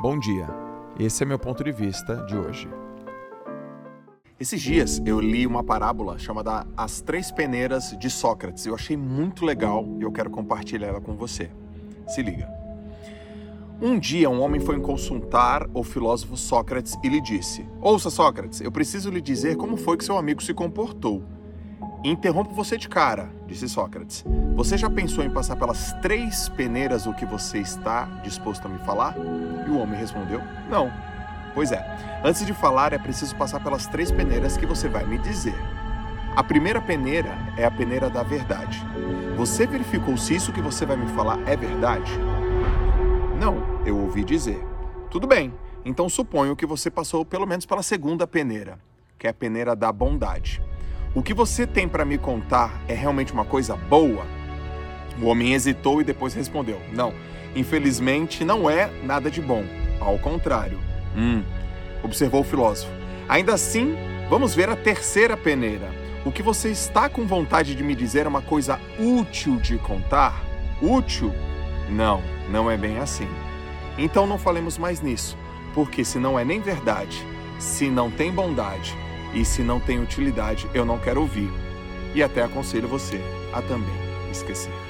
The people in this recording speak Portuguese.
Bom dia. Esse é meu ponto de vista de hoje. Esses dias eu li uma parábola chamada As Três Peneiras de Sócrates. Eu achei muito legal e eu quero compartilhar ela com você. Se liga. Um dia um homem foi consultar o filósofo Sócrates e lhe disse: Ouça, Sócrates, eu preciso lhe dizer como foi que seu amigo se comportou. Interrompo você de cara, disse Sócrates. Você já pensou em passar pelas três peneiras o que você está disposto a me falar? E o homem respondeu: Não. Pois é, antes de falar é preciso passar pelas três peneiras que você vai me dizer. A primeira peneira é a peneira da verdade. Você verificou se isso que você vai me falar é verdade? Não, eu ouvi dizer. Tudo bem, então suponho que você passou pelo menos pela segunda peneira, que é a peneira da bondade. O que você tem para me contar é realmente uma coisa boa? O homem hesitou e depois respondeu: Não, infelizmente não é nada de bom. Ao contrário. Hum, observou o filósofo. Ainda assim, vamos ver a terceira peneira. O que você está com vontade de me dizer é uma coisa útil de contar? Útil? Não, não é bem assim. Então não falemos mais nisso, porque se não é nem verdade, se não tem bondade, e se não tem utilidade, eu não quero ouvir. E até aconselho você a também esquecer.